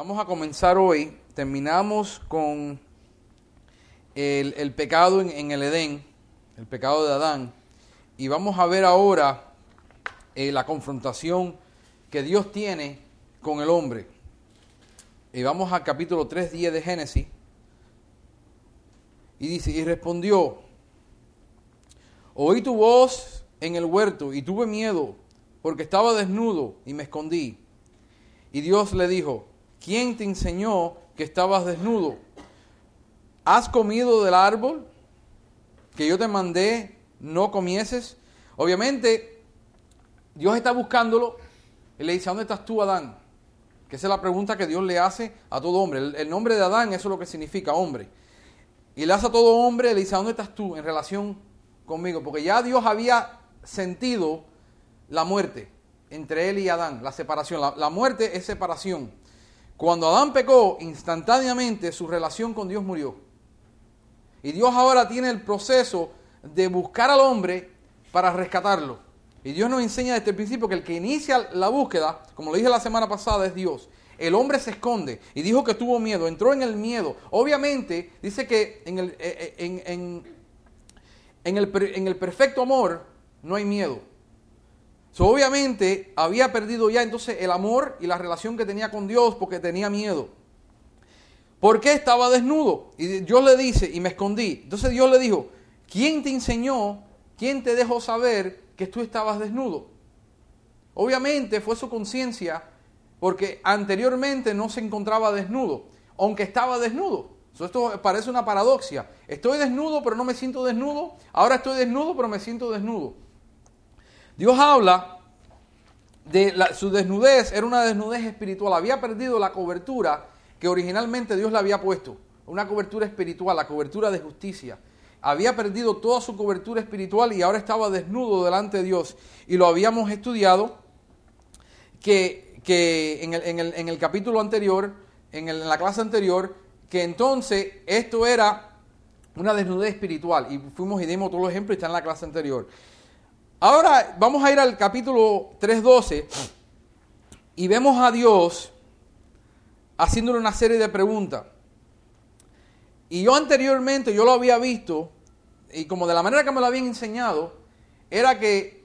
vamos a comenzar hoy. Terminamos con el, pecado en, en, el Edén, el pecado de Adán. Y vamos a ver ahora eh, la confrontación que Dios tiene con el hombre. Y vamos al capítulo 3, 10 de Génesis. Y dice, y respondió, oí tu voz en el huerto y tuve miedo porque estaba desnudo y me escondí. Y Dios le dijo, ¿quién te enseñó que estabas desnudo? ¿Has comido del árbol que yo te mandé no comieses? Obviamente, Dios está buscándolo y le dice, ¿dónde estás tú, Adán? Que esa es la pregunta que Dios le hace a todo hombre. El, nombre de Adán, eso es lo que significa hombre. Y le hace a todo hombre, le dice, ¿dónde estás tú en relación conmigo? Porque ya Dios había sentido la muerte entre él y Adán, la separación. La, muerte es separación. Cuando Adán pecó, instantáneamente su relación con Dios murió. Y Dios ahora tiene el proceso de buscar al hombre para rescatarlo. Y Dios nos enseña desde el principio que el que inicia la búsqueda, como lo dije la semana pasada, es Dios. El hombre se esconde y dijo que tuvo miedo, entró en el miedo. Obviamente, dice que en el, en, en, en el, en el perfecto amor no hay miedo. So, obviamente había perdido ya entonces el amor y la relación que tenía con Dios porque tenía miedo. ¿Por qué estaba desnudo? Y Dios le dice, y me escondí. Entonces Dios le dijo, ¿quién te enseñó, quién te dejó saber que tú estabas desnudo? Obviamente fue su conciencia porque anteriormente no se encontraba desnudo, aunque estaba desnudo. So, esto parece una paradoxia. Estoy desnudo pero no me siento desnudo. Ahora estoy desnudo pero me siento desnudo. Dios habla de su desnudez, era una desnudez espiritual, había perdido la cobertura que originalmente Dios le había puesto, una cobertura espiritual, la cobertura de justicia. Había perdido toda su cobertura espiritual y ahora estaba desnudo delante de Dios. Y lo habíamos estudiado que, que en, el, en, el, en, el, capítulo anterior, en, el, la clase anterior, que entonces esto era una desnudez espiritual. Y fuimos y dimos todos los ejemplos y está en la clase anterior. Ahora vamos a ir al capítulo 3.12 y vemos a Dios haciéndole una serie de preguntas. Y yo anteriormente, yo lo había visto, y como de la manera que me lo habían enseñado, era que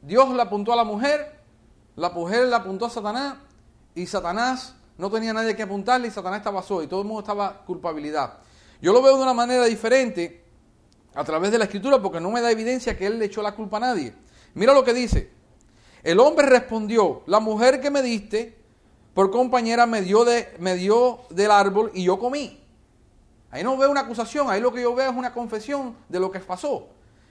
Dios le apuntó a la mujer, la mujer le apuntó a Satanás, y Satanás no tenía nadie que apuntarle, y Satanás estaba solo, y todo el mundo estaba culpabilidad. Yo lo veo de una manera diferente a través de la escritura porque no me da evidencia que él le echó la culpa a nadie. Mira lo que dice. El hombre respondió, la mujer que me diste por compañera me dio, de, me dio del árbol y yo comí. Ahí no veo una acusación, ahí lo que yo veo es una confesión de lo que pasó.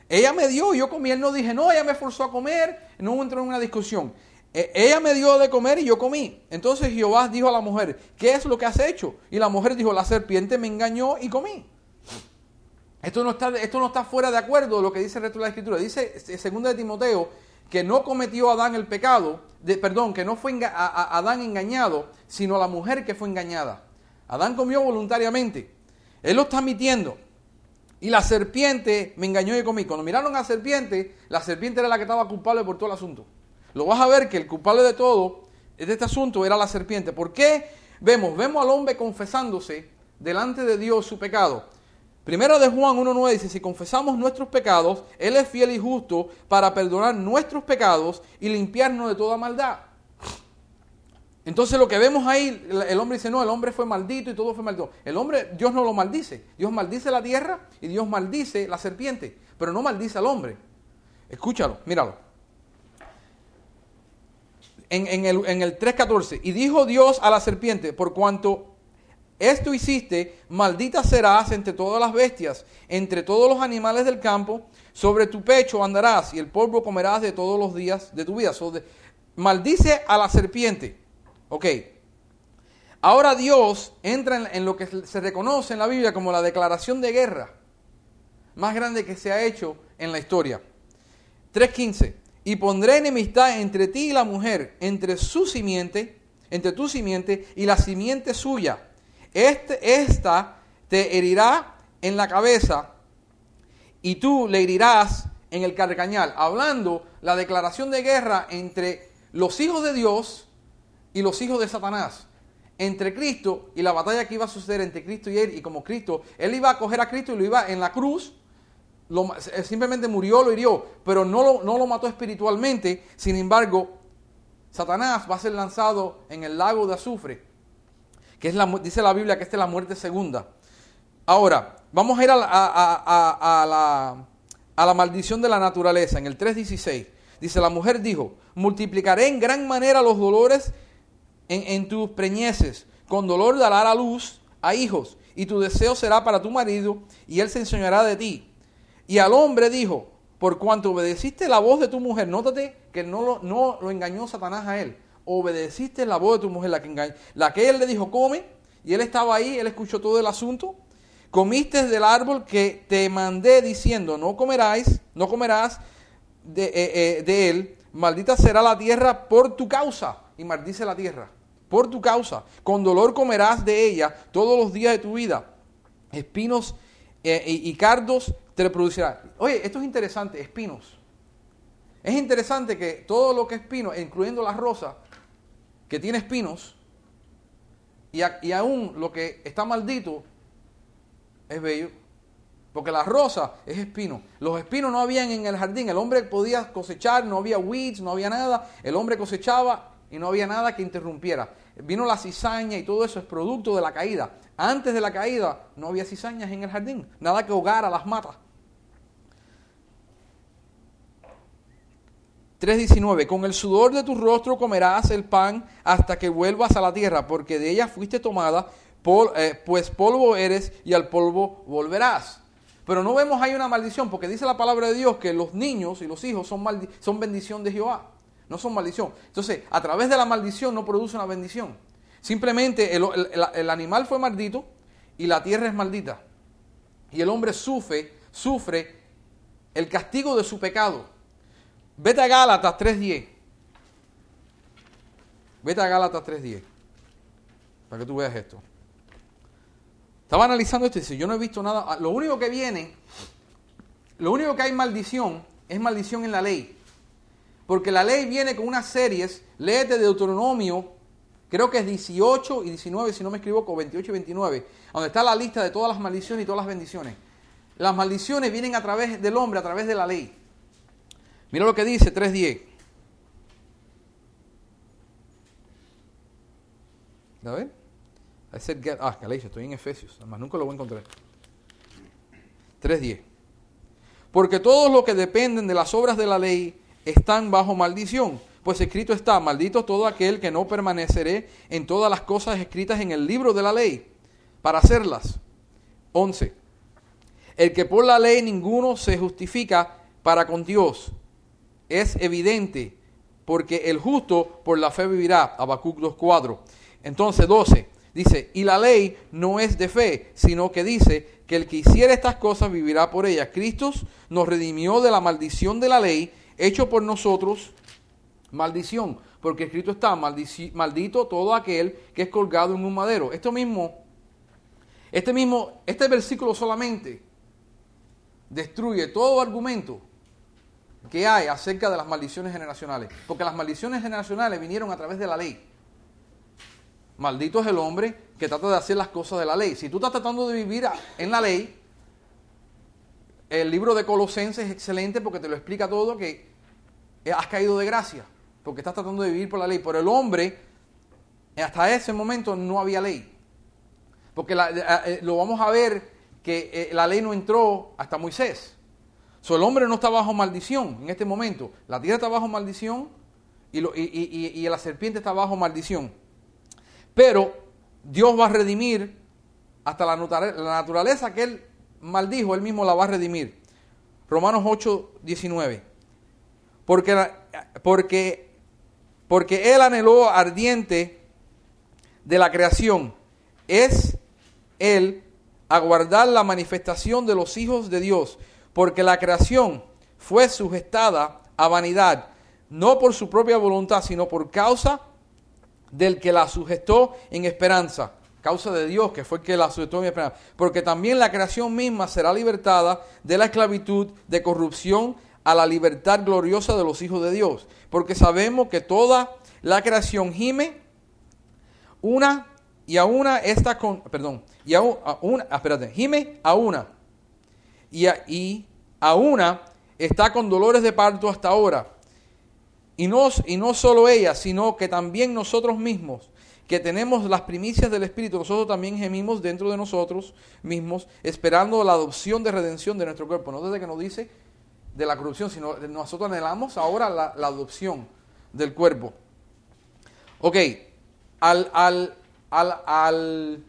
Ella me dio y yo comí, él no dije, no, ella me forzó a comer, no entró en una discusión. E ella me dio de comer y yo comí. Entonces Jehová dijo a la mujer, ¿qué es lo que has hecho? Y la mujer dijo, la serpiente me engañó y comí. Esto no está, esto no está fuera de acuerdo de lo que dice el resto de la escritura. Dice 2 de Timoteo que no cometió Adán el pecado, de, perdón, que no fue a, a Adán engañado, sino la mujer que fue engañada. Adán comió voluntariamente. Él lo está admitiendo. Y la serpiente me engañó y comí. Cuando miraron a la serpiente, la serpiente era la que estaba culpable por todo el asunto. Lo vas a ver que el culpable de todo, de este asunto, era la serpiente. ¿Por qué? Vemos, vemos al hombre confesándose delante de Dios su pecado. Primera de Juan 1.9 dice, si confesamos nuestros pecados, Él es fiel y justo para perdonar nuestros pecados y limpiarnos de toda maldad. Entonces lo que vemos ahí, el hombre dice, no, el hombre fue maldito y todo fue maldito. El hombre, Dios no lo maldice. Dios maldice la tierra y Dios maldice la serpiente, pero no maldice al hombre. Escúchalo, míralo. En, el, en el 3.14, y dijo Dios a la serpiente, por cuanto esto hiciste, maldita serás entre todas las bestias, entre todos los animales del campo, sobre tu pecho andarás y el polvo comerás de todos los días de tu vida. So de, maldice a la serpiente. Ok. Ahora Dios entra en, en, lo que se reconoce en la Biblia como la declaración de guerra más grande que se ha hecho en la historia. 3.15. Y pondré enemistad entre ti y la mujer, entre su simiente, entre tu simiente y la simiente suya este, esta te herirá en la cabeza y tú le herirás en el carcañal. Hablando la declaración de guerra entre los hijos de Dios y los hijos de Satanás. Entre Cristo y la batalla que iba a suceder entre Cristo y él, y como Cristo, él iba a coger a Cristo y lo iba en la cruz, lo- simplemente murió, lo hirió, pero no lo, no lo mató espiritualmente. Sin embargo, Satanás va a ser lanzado en el lago de azufre, que es la, dice la Biblia que esta es la muerte segunda. Ahora, vamos a ir a la, a- a- la, a la maldición de la naturaleza, en el 3.16. Dice, la mujer dijo, multiplicaré en gran manera los dolores en, en tus preñeces, con dolor dará a luz a hijos, y tu deseo será para tu marido, y él se enseñará de ti. Y al hombre dijo, por cuanto obedeciste la voz de tu mujer, nótate que no lo, no lo engañó Satanás a él, obedeciste la voz de tu mujer, la que, engañó, la que él le dijo, come, y él estaba ahí, él escuchó todo el asunto, comiste del árbol que te mandé diciendo, no comerás, no comerás de, eh, eh, de él, maldita será la tierra por tu causa, y maldice la tierra, por tu causa, con dolor comerás de ella todos los días de tu vida, espinos eh, y, cardos te producirá. Oye, esto es interesante, espinos. Es interesante que todo lo que es espino, incluyendo la rosa, que tiene espinos, y, aún lo que está maldito, es bello. Porque la rosa es espino. Los espinos no habían en el jardín. El hombre podía cosechar, no había weeds, no había nada. El hombre cosechaba y no había nada que interrumpiera. Vino la cizaña y todo eso es producto de la caída. Antes de la caída no había cizañas en el jardín. Nada que hogara las matas. 3.19 Con el sudor de tu rostro comerás el pan hasta que vuelvas a la tierra, porque de ella fuiste tomada, eh, pues polvo eres y al polvo volverás. Pero no vemos ahí una maldición, porque dice la palabra de Dios que los niños y los hijos son, bendición de Jehová, no son maldición. Entonces, a través de la maldición no produce una bendición. Simplemente el- el animal fue maldito y la tierra es maldita. Y el hombre sufre, sufre el castigo de su pecado. Vete a Gálatas 3.10. Vete a Gálatas 3.10. Para que tú veas esto. Estaba analizando esto y dice, yo no he visto nada. Ah, Lo único que viene, lo único que hay maldición, es maldición en la ley. Porque la ley viene con unas series, léete Deuteronomio, creo que es 18 y 19, si no me equivoco, 28 y 29, donde está la lista de todas las maldiciones y todas las bendiciones. Las maldiciones vienen a través del hombre, a través de la ley. Mira lo que dice 3.10. A ver. I said get- ah, Galacia, estoy en Efesios. Además, nunca lo voy a encontrar. 3.10. Porque todos los que dependen de las obras de la ley están bajo maldición. Pues escrito está, maldito todo aquel que no permaneceré en todas las cosas escritas en el libro de la ley para hacerlas. 11. El que por la ley ninguno se justifica para con Dios es evidente, porque el justo por la fe vivirá. Habacuc 2.4. Entonces 12. Dice, y la ley no es de fe, sino que dice que el que hiciera estas cosas vivirá por ellas. Cristo nos redimió de la maldición de la ley, hecho por nosotros maldición, porque escrito está, maldito todo aquel que es colgado en un madero. Esto mismo, este mismo, este versículo solamente destruye todo argumento que hay acerca de las maldiciones generacionales, porque las maldiciones generacionales vinieron a través de la ley. Maldito es el hombre que trata de hacer las cosas de la ley. Si tú estás tratando de vivir en la ley, el libro de Colosenses es excelente porque te lo explica todo que eh, has caído de gracia, porque estás tratando de vivir por la ley. Pero el hombre, hasta ese momento no había ley. Porque la- eh, eh, lo vamos a ver que la ley no entró hasta Moisés. So, el hombre no está bajo maldición en este momento. La tierra está bajo maldición y, lo- y- y- y- la serpiente está bajo maldición. Pero Dios va a redimir hasta la, la naturaleza que Él maldijo, Él mismo la va a redimir. Romanos 8, 19. Porque, porque, porque Él anheló ardiente de la creación. Es Él aguardar la manifestación de los hijos de Dios. Porque la creación fue sujetada a vanidad, no por su propia voluntad, sino por causa del que la sujetó en esperanza. Causa de Dios, que fue el que la sujetó en esperanza. Porque también la creación misma será libertada de la esclavitud de corrupción a la libertad gloriosa de los hijos de Dios. Porque sabemos que toda la creación gime una y a una está con, perdón, y a, una, ah, espérate, gime a una y a, a una está con dolores de parto hasta ahora. Y no, y no solo ella, sino que también nosotros mismos, que tenemos las primicias del Espíritu, nosotros también gemimos dentro de nosotros mismos, esperando la adopción de redención de nuestro cuerpo. No desde que nos dice de la corrupción, sino nosotros anhelamos ahora la, la adopción del cuerpo. Ok, al, al, al, al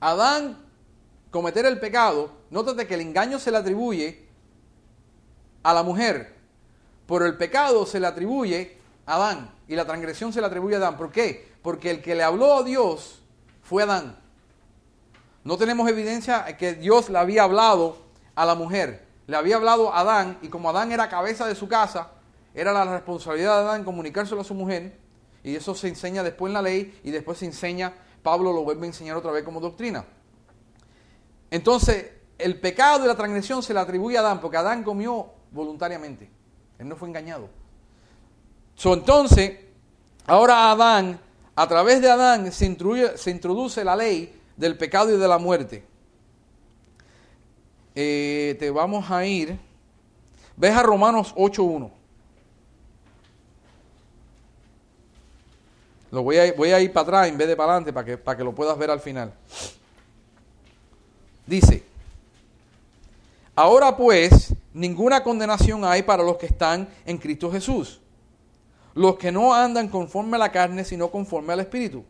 Adán cometer el pecado, nótate que el engaño se le atribuye a la mujer, pero el pecado se le atribuye a Adán y la transgresión se le atribuye a Adán. ¿Por qué? Porque el que le habló a Dios fue Adán. No tenemos evidencia que Dios le había hablado a la mujer. Le había hablado a Adán y como Adán era cabeza de su casa, era la responsabilidad de Adán comunicárselo a su mujer. Y eso se enseña después en la ley y después se enseña, Pablo lo vuelve a enseñar otra vez como doctrina. Entonces, el pecado de la transgresión se le atribuye a Adán, porque Adán comió voluntariamente. Él no fue engañado. entonces, ahora Adán, a través de Adán, se, introduce la ley del pecado y de la muerte. Eh, te vamos a ir. Ves a Romanos 8.1. Lo voy a, a ir para atrás en vez de para adelante para que lo puedas ver al final. Dice, ahora pues, ninguna condenación hay para los que están en Cristo Jesús, los que no andan conforme a la carne, sino conforme al Espíritu.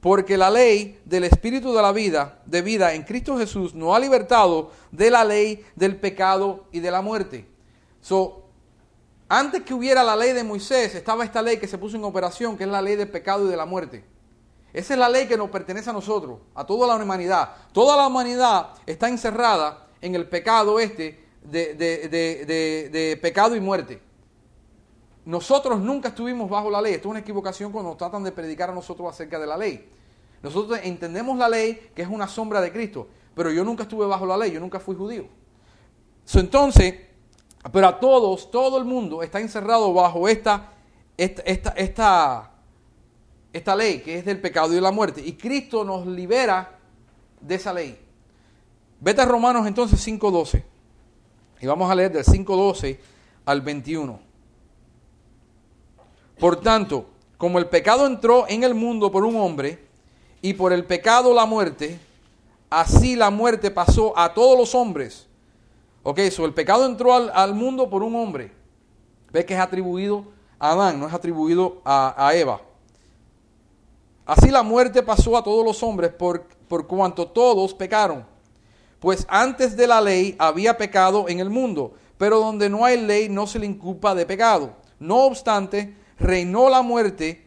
Porque la ley del Espíritu de la vida, de vida en Cristo Jesús, nos ha libertado de la ley del pecado y de la muerte. So, antes que hubiera la ley de Moisés, estaba esta ley que se puso en operación, que es la ley del pecado y de la muerte. Esa es la ley que nos pertenece a nosotros, a toda la humanidad. Toda la humanidad está encerrada en el pecado este de, de, pecado y muerte. Nosotros nunca estuvimos bajo la ley. Esto es una equivocación cuando nos tratan de predicar a nosotros acerca de la ley. Nosotros entendemos la ley que es una sombra de Cristo, pero yo nunca estuve bajo la ley, yo nunca fui judío. entonces, pero a todos, todo el mundo está encerrado bajo esta, esta, esta, esta, esta ley que es del pecado y de la muerte. Y Cristo nos libera de esa ley. Vete a Romanos entonces 5.12. Y vamos a leer del 5.12 al 21. Por tanto, como el pecado entró en el mundo por un hombre, y por el pecado la muerte, así la muerte pasó a todos los hombres. Ok, so el pecado entró al, mundo por un hombre. Ve que es atribuido a Adán, no es atribuido a, a Eva. Así la muerte pasó a todos los hombres por, por cuanto todos pecaron. Pues antes de la ley había pecado en el mundo, pero donde no hay ley no se le inculpa de pecado. No obstante, reinó la muerte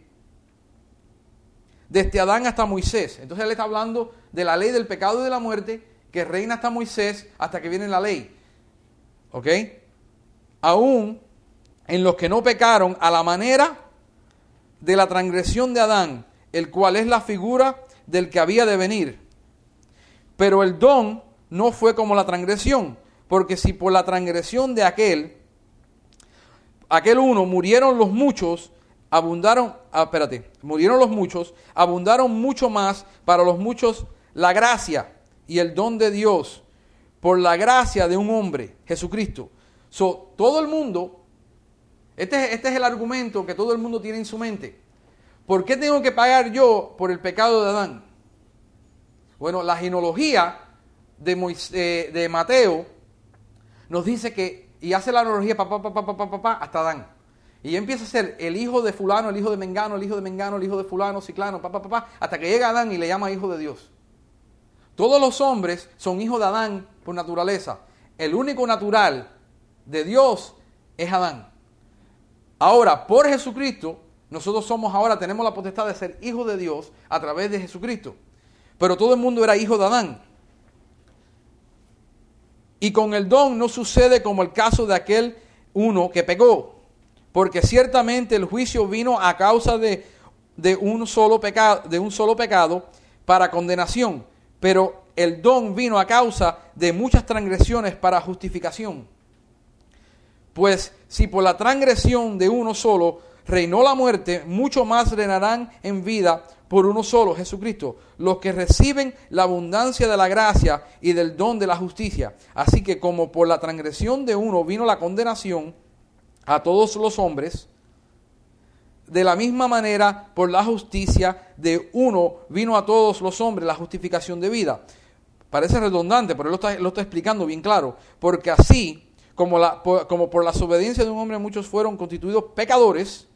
desde Adán hasta Moisés. Entonces él está hablando de la ley del pecado y de la muerte que reina hasta Moisés hasta que viene la ley. ¿Ok? Aún en los que no pecaron a la manera de la transgresión de Adán, el cual es la figura del que había de venir. Pero el don no fue como la transgresión, porque si por la transgresión de aquel, aquel uno murieron los muchos, abundaron, ah, espérate, murieron los muchos, abundaron mucho más para los muchos la gracia y el don de Dios por la gracia de un hombre, Jesucristo. So, todo el mundo, este, este es el argumento que todo el mundo tiene en su mente. ¿Por qué tengo que pagar yo por el pecado de Adán? Bueno, la genealogía de, eh, Mateo nos dice que, y hace la analogía papá, papá, papá, papá, hasta Adán. Y empieza a ser el hijo de fulano, el hijo de Mengano, el hijo de Mengano, el hijo de fulano, ciclano, papá, papá, hasta que llega Adán y le llama hijo de Dios. Todos los hombres son hijos de Adán por naturaleza. El único natural de Dios es Adán. Ahora, por Jesucristo, nosotros somos ahora, tenemos la potestad de ser hijos de Dios a través de Jesucristo. Pero todo el mundo era hijo de Adán. Y con el don no sucede como el caso de aquel uno que pegó porque ciertamente el juicio vino a causa de, un, solo de un solo pecado para condenación, pero el don vino a causa de muchas transgresiones para justificación. Pues si por la transgresión de uno solo reinó la muerte, mucho más reinarán en vida por uno solo, Jesucristo, los que reciben la abundancia de la gracia y del don de la justicia. Así que como por la transgresión de uno vino la condenación a todos los hombres, de la misma manera por la justicia de uno vino a todos los hombres la justificación de vida. Parece redundante, pero lo está, lo está explicando bien claro. Porque así, como, la, como por la desobediencia de un hombre muchos fueron constituidos pecadores,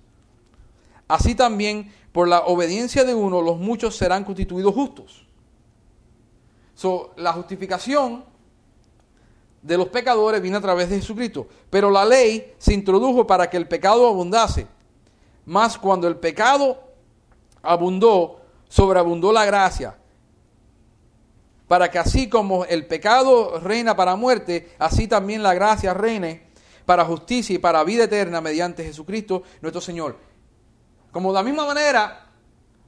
así también por la obediencia de uno los muchos serán constituidos justos. So, la justificación de los pecadores viene a través de Jesucristo, pero la ley se introdujo para que el pecado abundase. Mas cuando el pecado abundó, sobreabundó la gracia, para que así como el pecado reina para muerte, así también la gracia reine para justicia y para vida eterna mediante Jesucristo nuestro Señor. Como de la misma manera,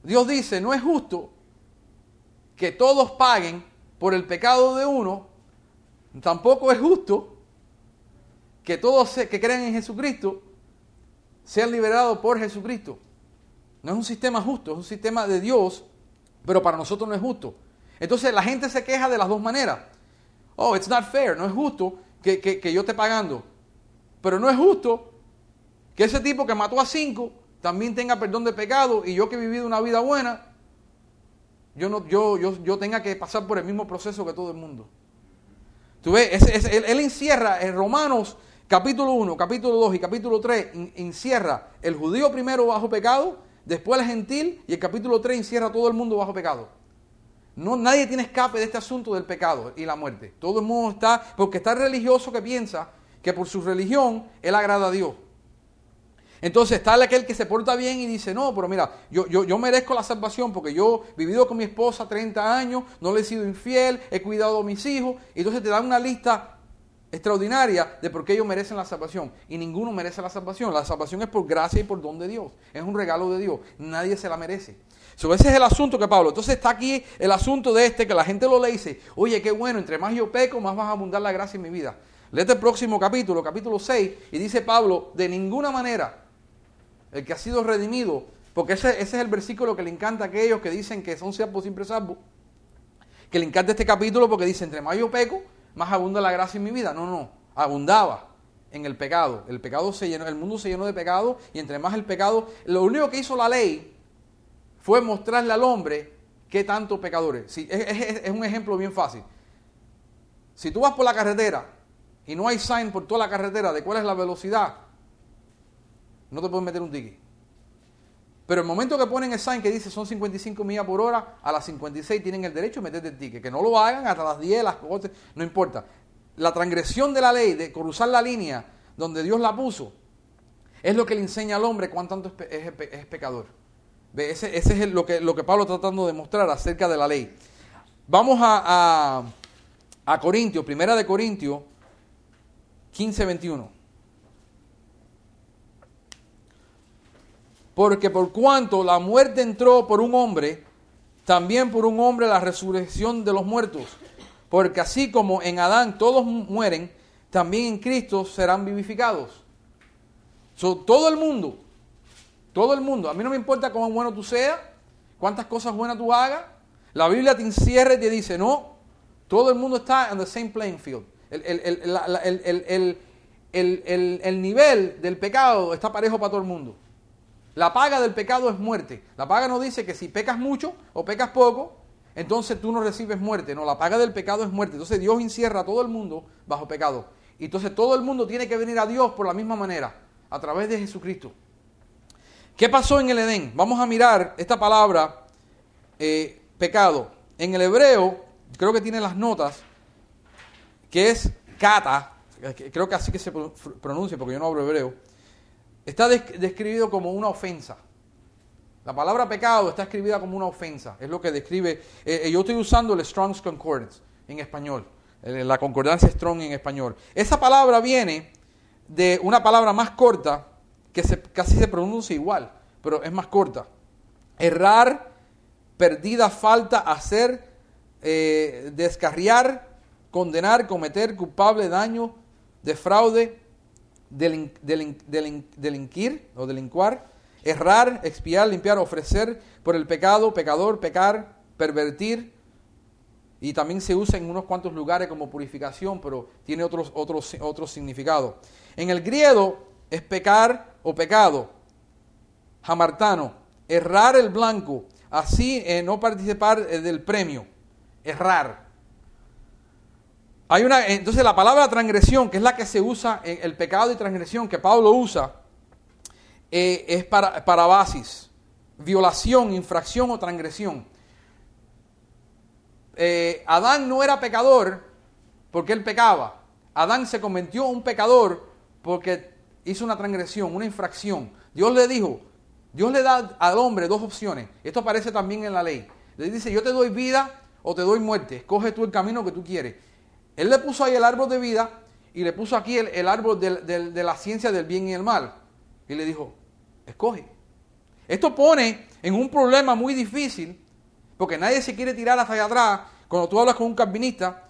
Dios dice, no es justo que todos paguen por el pecado de uno, tampoco es justo que todos que creen en Jesucristo sean liberados por Jesucristo. No es un sistema justo, es un sistema de Dios, pero para nosotros no es justo. Entonces la gente se queja de las dos maneras. Oh, it's not fair, no es justo que, que, yo esté pagando. Pero no es justo que ese tipo que mató a cinco también tenga perdón de pecado y yo que he vivido una vida buena, yo, no, yo, yo, yo tenga que pasar por el mismo proceso que todo el mundo. Tú ves, él, él, encierra en Romanos capítulo 1, capítulo 2 y capítulo 3, encierra el judío primero bajo pecado, después el gentil y el capítulo 3 encierra todo el mundo bajo pecado. No, nadie tiene escape de este asunto del pecado y la muerte. Todo el mundo está, porque está religioso que piensa que por su religión él agrada a Dios. Entonces está aquel que se porta bien y dice, no, pero mira, yo, yo, yo merezco la salvación porque yo he vivido con mi esposa 30 años, no le he sido infiel, he cuidado a mis hijos. Y entonces te dan una lista extraordinaria de por qué ellos merecen la salvación. Y ninguno merece la salvación. La salvación es por gracia y por don de Dios. Es un regalo de Dios. Nadie se la merece. So, ese es el asunto que Pablo. Entonces está aquí el asunto de este, que la gente lo lee dice, oye, qué bueno, entre más yo peco, más vas a abundar la gracia en mi vida. Léete el próximo capítulo, capítulo 6, y dice Pablo, de ninguna manera el que ha sido redimido, porque ese, ese es el versículo que le encanta a aquellos que dicen que son salvos siempre salvos, que le encanta este capítulo porque dice, entre más yo peco, más abunda la gracia en mi vida. No, no, abundaba en el pecado. El pecado se llenó, el mundo se llenó de pecado y entre más el pecado, lo único que hizo la ley fue mostrarle al hombre qué tanto pecadores. es, un ejemplo bien fácil. Si tú vas por la carretera y no hay sign por toda la carretera de cuál es la velocidad, no te puedes meter un ticket. Pero el momento que ponen el sign que dice son 55 millas por hora, a las 56 tienen el derecho de meterte el ticket. Que no lo hagan hasta las 10, las cosas, no importa. La transgresión de la ley, de cruzar la línea donde Dios la puso, es lo que le enseña al hombre cuán tanto es pecador. Ese, es lo, que, lo que Pablo está tratando de mostrar acerca de la ley. Vamos a, a, Corintios, primera de Corintios 15, 21. Porque por cuanto la muerte entró por un hombre, también por un hombre la resurrección de los muertos. Porque así como en Adán todos mueren, también en Cristo serán vivificados. todo el mundo todo el mundo. A mí no me importa cómo bueno tú seas, cuántas cosas buenas tú hagas. La Biblia te encierra y te dice, no, todo el mundo está en the same playing field. El, nivel del pecado está parejo para todo el mundo. La paga del pecado es muerte. La paga no dice que si pecas mucho o pecas poco, entonces tú no recibes muerte. No, la paga del pecado es muerte. Entonces Dios encierra a todo el mundo bajo pecado. Y entonces todo el mundo tiene que venir a Dios por la misma manera, a través de Jesucristo. ¿Qué pasó en el Edén? Vamos a mirar esta palabra eh, pecado. En el hebreo, creo que tiene las notas, que es kata, creo que así que se pronuncia porque yo no hablo hebreo, está describido como una ofensa. La palabra pecado está escribida como una ofensa, es lo que describe. Eh, yo estoy usando el Strong's Concordance en español, la concordancia Strong en español. Esa palabra viene de una palabra más corta que casi se pronuncia igual, pero es más corta. Errar, perdida, falta, hacer, eh, descarriar, condenar, cometer, culpable, daño, defraude, delinquir o delincuar, errar, expiar, limpiar, ofrecer por el pecado, pecador, pecar, pervertir. Y también se usa en unos cuantos lugares como purificación, pero tiene otros, otros, significados. En el griego es pecar o pecado. Jamartano, errar el blanco, así eh, no participar eh, del premio, errar. Hay una, entonces la palabra transgresión, que es la que se usa en el pecado y transgresión que Pablo usa, eh, es para, para basis, violación, infracción o transgresión. Eh, Adán no era pecador porque él pecaba. Adán se convirtió en un pecador porque hizo una transgresión, una infracción. Dios le dijo, Dios le da al hombre dos opciones. Esto aparece también en la ley. Le dice, yo te doy vida o te doy muerte. Escoge tú el camino que tú quieres. Él le puso ahí el árbol de vida y le puso aquí el, árbol de la ciencia del bien y el mal. Y le dijo, escoge. Esto pone en un problema muy difícil, porque nadie se quiere tirar hacia atrás. Cuando tú hablas con un calvinista,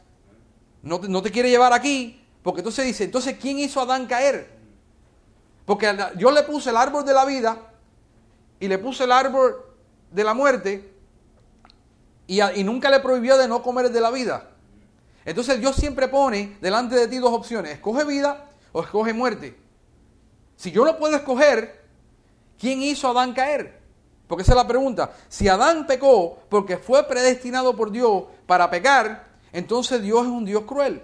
no te, no te quiere llevar aquí, porque entonces dice, entonces, ¿quién hizo a Adán caer? Porque yo le puse el árbol de la vida y le puse el árbol de la muerte y, y nunca le prohibió de no comer de la vida. Entonces Dios siempre pone delante de ti dos opciones, escoge vida o escoge muerte. Si yo no puedo escoger, ¿Quién hizo a Adán caer? Porque esa es la pregunta. Si Adán pecó porque fue predestinado por Dios para pecar, entonces Dios es un Dios cruel.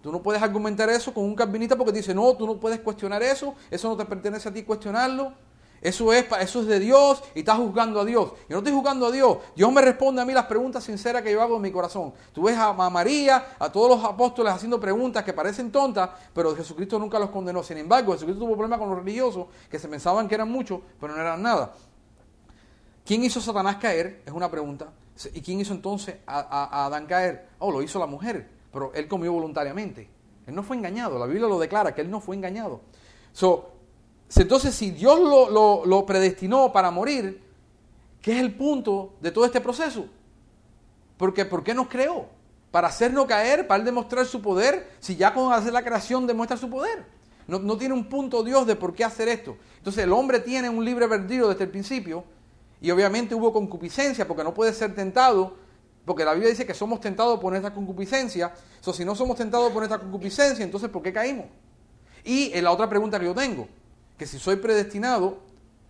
Tú no puedes argumentar eso con un calvinista porque dice, no, tú no puedes cuestionar eso, eso no te pertenece a ti cuestionarlo. Eso es, eso es de Dios y estás juzgando a Dios. Yo no estoy juzgando a Dios. Dios me responde a mí las preguntas sinceras que yo hago en mi corazón. Tú ves a, María, a todos los apóstoles haciendo preguntas que parecen tontas, pero Jesucristo nunca los condenó. Sin embargo, Jesucristo tuvo problemas con los religiosos que se pensaban que eran muchos, pero no eran nada. ¿Quién hizo a Satanás caer? Es una pregunta. ¿Y quién hizo entonces a, Adán caer? Oh, lo hizo la mujer, pero él comió voluntariamente. Él no fue engañado. La Biblia lo declara, que él no fue engañado. So, entonces, si Dios lo, predestinó para morir, ¿qué es el punto de todo este proceso? Porque ¿por qué nos creó? Para hacernos caer, para demostrar su poder, si ya con hacer la creación demuestra su poder. No, tiene un punto Dios de por qué hacer esto. Entonces el hombre tiene un libre verdío desde el principio y obviamente hubo concupiscencia porque no puede ser tentado, porque la Biblia dice que somos tentados por nuestra concupiscencia. So, si no somos tentados por nuestra concupiscencia, entonces ¿por qué caímos? Y la otra pregunta que yo tengo, que si soy predestinado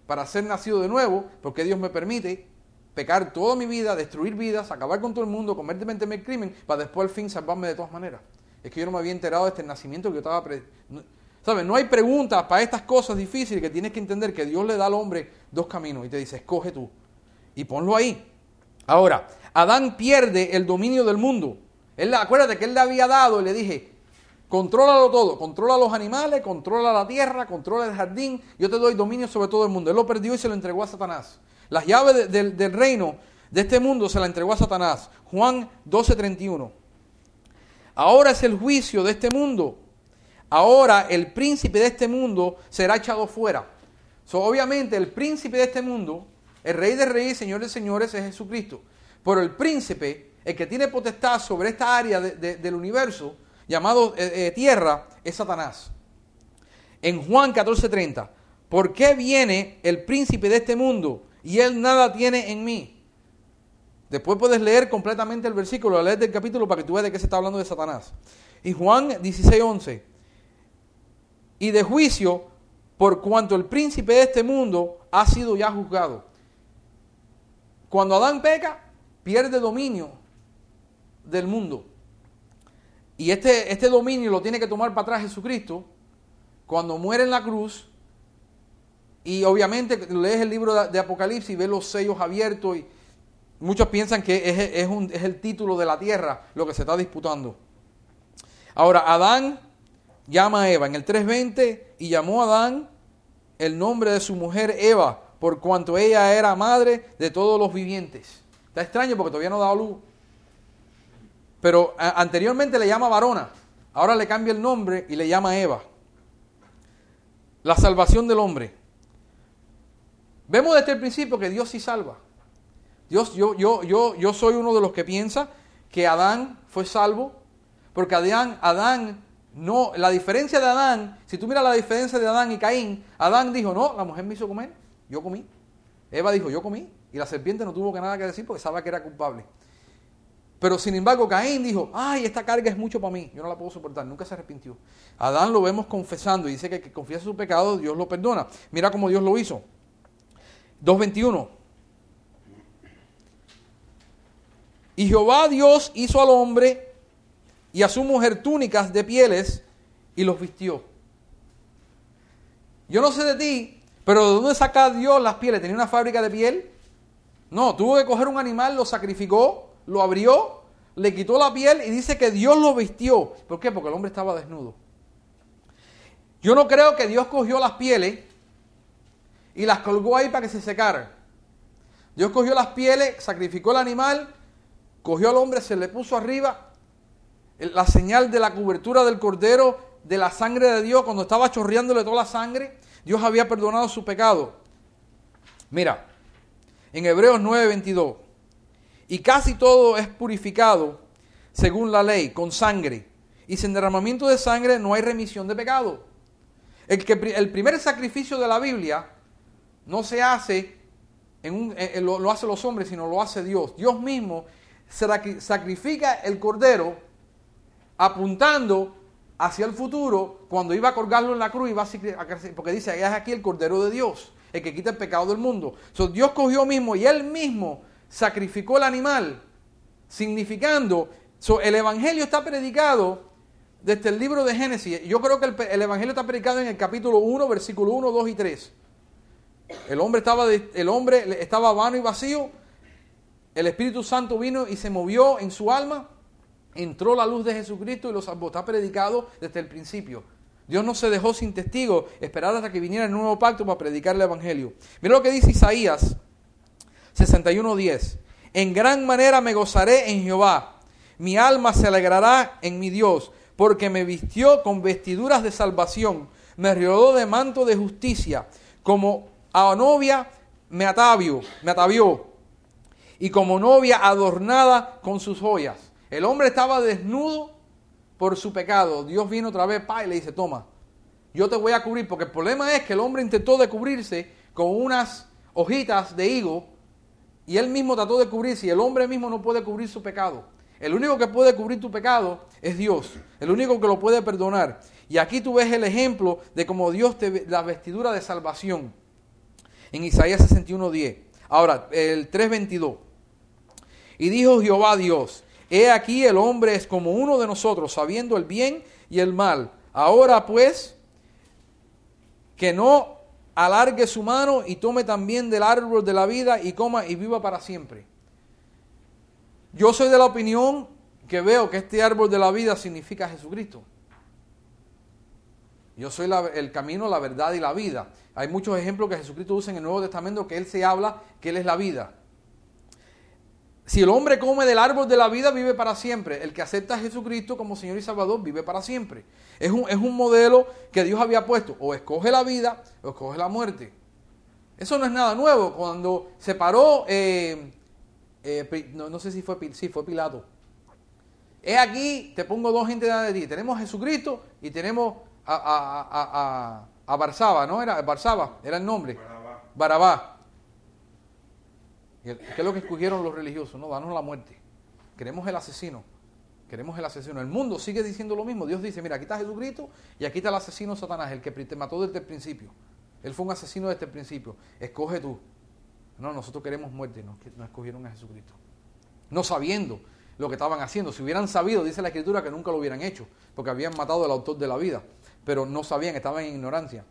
para ser nacido de nuevo, porque Dios me permite pecar toda mi vida, destruir vidas, acabar con todo el mundo, convertirme en el crimen, para después al fin salvarme de todas maneras. Es que yo no me había enterado de este nacimiento que yo estaba... Pre... ¿Sabes? No hay preguntas para estas cosas difíciles que tienes que entender que Dios le da al hombre dos caminos y te dice, escoge tú. Y ponlo ahí. Ahora, Adán pierde el dominio del mundo. Él, acuérdate que él le había dado y le dije, Contrólalo todo, controla los animales, controla la tierra, controla el jardín. Yo te doy dominio sobre todo el mundo. Él lo perdió y se lo entregó a Satanás. Las llaves del reino de este mundo se la entregó a Satanás. Juan 12:31. Ahora es el juicio de este mundo. Ahora el príncipe de este mundo será echado fuera. So, obviamente el príncipe de este mundo, el rey de reyes, señor de señores, es Jesucristo. Pero el príncipe, el que tiene potestad sobre esta área del universo, llamado eh, eh, tierra es Satanás. En Juan 14:30, ¿por qué viene el príncipe de este mundo y él nada tiene en mí? Después puedes leer completamente el versículo, leer del capítulo para que tú veas de qué se está hablando de Satanás. Y Juan 16:11, y de juicio por cuanto el príncipe de este mundo ha sido ya juzgado. Cuando Adán peca, pierde dominio del mundo. Y este, este dominio lo tiene que tomar para atrás Jesucristo cuando muere en la cruz. Y obviamente lees el libro de, Apocalipsis y ves los sellos abiertos y muchos piensan que es, es, es el título de la tierra lo que se está disputando. Ahora, Adán llama a Eva en el 3.20 y llamó a Adán el nombre de su mujer Eva, por cuanto ella era madre de todos los vivientes. Está extraño porque todavía no ha dado luz. Pero anteriormente le llama varona, ahora le cambia el nombre y le llama Eva. La salvación del hombre. Vemos desde el principio que Dios sí salva. Dios, yo, yo, yo, yo soy uno de los que piensa que Adán fue salvo, porque Adán, Adán no, la diferencia de Adán, si tú miras la diferencia de Adán y Caín, Adán dijo, no, la mujer me hizo comer, yo comí. Eva dijo, yo comí. Y la serpiente no tuvo que nada que decir porque sabía que era culpable. Pero sin embargo, Caín dijo, ay, esta carga es mucho para mí, yo no la puedo soportar, nunca se arrepintió. Adán lo vemos confesando y dice que, que confiesa su pecado, Dios lo perdona. Mira cómo Dios lo hizo. 2.21. Y Jehová Dios hizo al hombre y a su mujer túnicas de pieles y los vistió. Yo no sé de ti, pero ¿de dónde saca Dios las pieles? ¿Tenía una fábrica de piel? No, tuvo que coger un animal, lo sacrificó, lo abrió, le quitó la piel y dice que Dios lo vistió. ¿Por qué? Porque el hombre estaba desnudo. Yo no creo que Dios cogió las pieles y las colgó ahí para que se secaran. Dios cogió las pieles, sacrificó el animal, cogió al hombre, se le puso arriba la señal de la cobertura del cordero, de la sangre de Dios, cuando estaba chorreándole toda la sangre, Dios había perdonado su pecado. Mira, en Hebreos 9:22, y casi todo es purificado según la ley, con sangre, y sin derramamiento de sangre no hay remisión de pecado. El, que, el primer sacrificio de la Biblia no se hace, en un, lo, lo hacen los hombres, sino lo hace Dios. Dios mismo sacrifica el cordero apuntando hacia el futuro cuando iba a colgarlo en la cruz, iba a, porque dice, es aquí el Cordero de Dios, el que quita el pecado del mundo. So, Dios cogió mismo y él mismo sacrificó el animal, significando, so, el Evangelio está predicado desde el libro de Génesis. Yo creo que el, el, Evangelio está predicado en el capítulo 1, versículo 1, 2 y 3. El hombre, estaba el hombre estaba vano y vacío, el Espíritu Santo vino y se movió en su alma entró la luz de Jesucristo y los salvó. Está predicado desde el principio. Dios no se dejó sin testigo esperar hasta que viniera el nuevo pacto para predicar el Evangelio. Mira lo que dice Isaías 61.10. En gran manera me gozaré en Jehová. Mi alma se alegrará en mi Dios, porque me vistió con vestiduras de salvación, me rodó de manto de justicia, como a novia me atavio, me atavió, y como novia adornada con sus joyas. El hombre estaba desnudo por su pecado. Dios vino otra vez pa, y le dice, toma, yo te voy a cubrir. Porque el problema es que el hombre intentó de cubrirse con unas hojitas de higo y él mismo trató de cubrirse y el hombre mismo no puede cubrir su pecado. El único que puede cubrir tu pecado es Dios. El único que lo puede perdonar. Y aquí tú ves el ejemplo de cómo Dios te la vestidura de salvación. En Isaías 61.10. Ahora, el 3.22. Y dijo Jehová Dios, He aquí el hombre es como uno de nosotros, sabiendo el bien y el mal. Ahora pues, que no alargue su mano y tome también del árbol de la vida y coma y viva para siempre. Yo soy de la opinión que veo que este árbol de la vida significa Jesucristo. Yo soy el camino, la verdad y la vida. Hay muchos ejemplos que Jesucristo usa en el Nuevo Testamento que Él se habla que Él es la vida. Si el hombre come del árbol de la vida, vive para siempre. El que acepta a Jesucristo como Señor y Salvador, vive para siempre. Es un, es un modelo que Dios había puesto. O escoge la vida o escoge la muerte. Eso no es nada nuevo. Cuando se paró, eh, eh, no, sé si fue, sí, fue Pilato. He aquí, te pongo dos gente de ti. Tenemos a Jesucristo y tenemos a, a, a, a Barsaba, ¿no? Era Barsaba, era el nombre. Barabá. Barabá. ¿Qué es lo que escogieron los religiosos? No, danos la muerte. Queremos el asesino. Queremos el asesino. El mundo sigue diciendo lo mismo. Dios dice, mira, aquí está Jesucristo y aquí está el asesino Satanás, el que te mató desde el principio. Él fue un asesino desde el principio. Escoge tú. No, nosotros queremos muerte. No, no escogieron a Jesucristo. No sabiendo lo que estaban haciendo. Si hubieran sabido, dice la Escritura, que nunca lo hubieran hecho, porque habían matado al autor de la vida. Pero no sabían, estaban en ignorancia.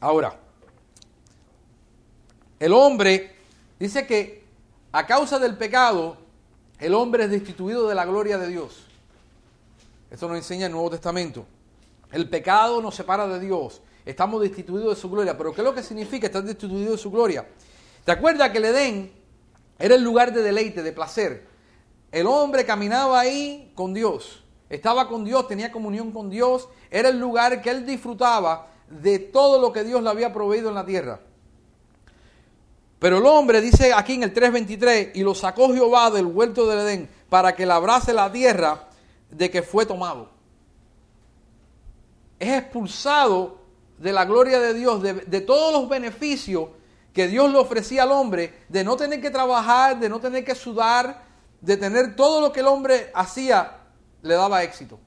Ahora, el hombre dice que a causa del pecado, el hombre es destituido de la gloria de Dios. Esto nos enseña el Nuevo Testamento. El pecado nos separa de Dios. Estamos destituidos de su gloria. Pero ¿qué es lo que significa estar destituido de su gloria? ¿Te acuerdas que el Edén era el lugar de deleite, de placer? El hombre caminaba ahí con Dios. Estaba con Dios, tenía comunión con Dios. Era el lugar que él disfrutaba de todo lo que Dios le había proveído en la tierra. Pero el hombre dice aquí en el 3.23, y lo sacó Jehová del huerto del Edén para que labrase la tierra de que fue tomado. Es expulsado de la gloria de Dios, de, de todos los beneficios que Dios le ofrecía al hombre, de no tener que trabajar, de no tener que sudar, de tener todo lo que el hombre hacía, le daba éxito.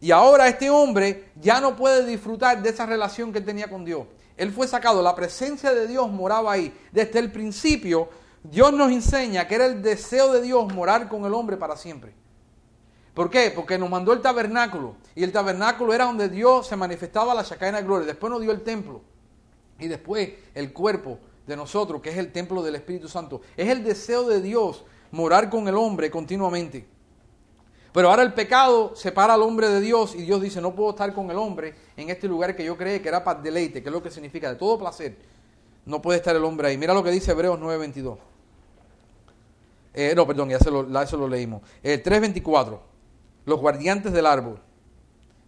Y ahora este hombre ya no puede disfrutar de esa relación que tenía con Dios. Él fue sacado, la presencia de Dios moraba ahí. Desde el principio, Dios nos enseña que era el deseo de Dios morar con el hombre para siempre. ¿Por qué? Porque nos mandó el tabernáculo. Y el tabernáculo era donde Dios se manifestaba la Shekinah gloria. Después nos dio el templo. Y después el cuerpo de nosotros, que es el templo del Espíritu Santo. Es el deseo de Dios morar con el hombre continuamente. Pero ahora el pecado separa al hombre de Dios y Dios dice, no puedo estar con el hombre en este lugar que yo creí que era para deleite, que es lo que significa de todo placer. No puede estar el hombre ahí. Mira lo que dice Hebreos 9:22. Eh, no, perdón, ya se lo, eso lo leímos. El 3:24. Los guardiantes del árbol.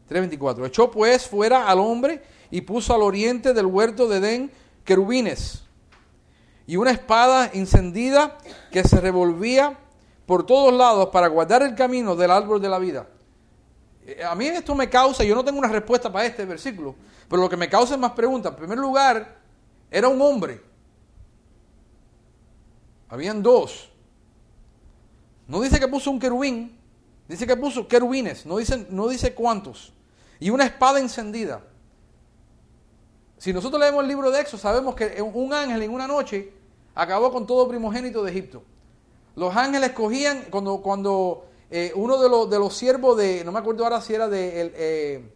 3:24. Echó pues fuera al hombre y puso al oriente del huerto de Edén querubines y una espada encendida que se revolvía por todos lados para guardar el camino del árbol de la vida. Eh, a mí esto me causa, yo no tengo una respuesta para este versículo, pero lo que me causa es más preguntas. En primer lugar, era un hombre. Habían dos. No dice que puso un querubín, dice que puso querubines, no dice, no dice cuántos. Y una espada encendida. Si nosotros leemos el libro de Éxodo, sabemos que un ángel en una noche acabó con todo primogénito de Egipto. Los ángeles cogían, cuando, cuando eh, uno de los, de los siervos de, no me acuerdo ahora si era de, eh,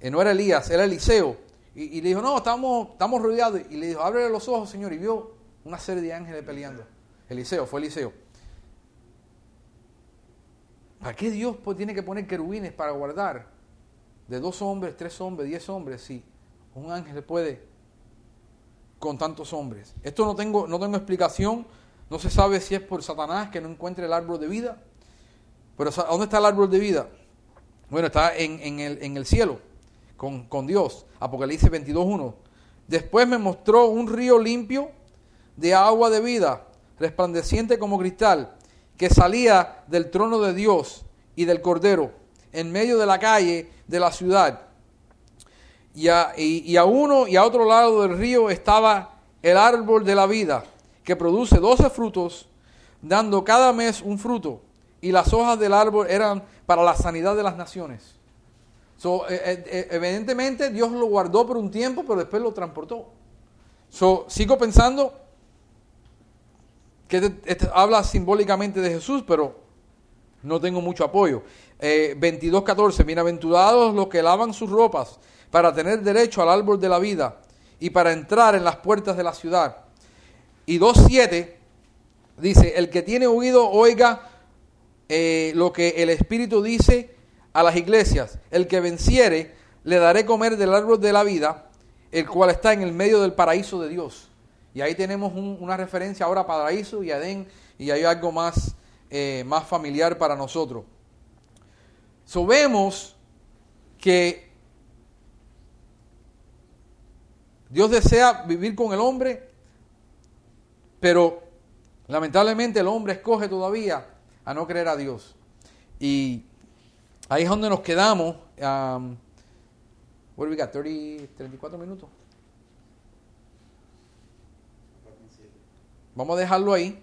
eh, no era Elías, era Eliseo, y, le dijo, no, estamos, estamos rodeados, y le dijo, ábrele los ojos, Señor, y vio una serie de ángeles peleando. Eliseo, fue Eliseo. ¿Para qué Dios pues, tiene que poner querubines para guardar de dos hombres, tres hombres, diez hombres, si un ángel puede con tantos hombres? Esto no tengo, no tengo explicación, no se sabe si es por Satanás que no encuentre el árbol de vida. Pero ¿dónde está el árbol de vida? Bueno, está en, el, en el, cielo, con, Dios. Apocalipsis 22.1. Después me mostró un río limpio de agua de vida, resplandeciente como cristal, que salía del trono de Dios y del Cordero, en medio de la calle de la ciudad. Y a uno y a otro lado del río estaba el árbol de la vida produce doce frutos, dando cada mes un fruto, y las hojas del árbol eran para la sanidad de las naciones. So, eh, eh, eh, evidentemente Dios lo guardó por un tiempo, pero después lo transportó. So, sigo pensando que este, habla simbólicamente de Jesús, pero no tengo mucho apoyo. 22.14, bienaventurados los que lavan sus ropas para tener derecho al árbol de la vida y para entrar en las puertas de la ciudad. Y 2.7 dice, el que tiene oído oiga eh, lo que el Espíritu dice a las iglesias. El que venciere, le daré comer del árbol de la vida, el cual está en el medio del paraíso de Dios. Y ahí tenemos una referencia ahora a paraíso y Edén, y hay algo más, eh, más familiar para nosotros. So, que Dios desea vivir con el hombre pero lamentablemente el hombre escoge todavía a no creer a Dios. Y ahí es donde nos quedamos. Um, what we got? 30, 34 minutos. Vamos a dejarlo ahí.